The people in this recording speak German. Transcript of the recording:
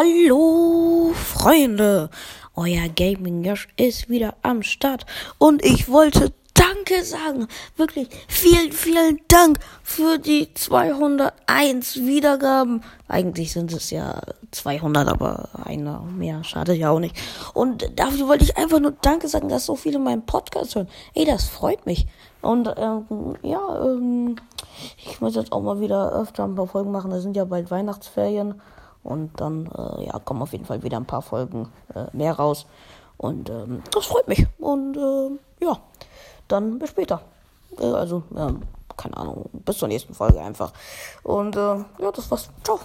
Hallo Freunde, euer Gaming Josh ist wieder am Start und ich wollte Danke sagen. Wirklich vielen, vielen Dank für die 201 Wiedergaben. Eigentlich sind es ja 200, aber einer mehr schadet ja auch nicht. Und dafür wollte ich einfach nur Danke sagen, dass so viele meinen Podcast hören. Ey, das freut mich. Und ähm, ja, ähm, ich muss jetzt auch mal wieder öfter ein paar Folgen machen. Da sind ja bald Weihnachtsferien. Und dann äh, ja, kommen auf jeden Fall wieder ein paar Folgen äh, mehr raus. Und ähm, das freut mich. Und äh, ja, dann bis später. Äh, also, keine Ahnung, bis zur nächsten Folge einfach. Und äh, ja, das war's. Ciao.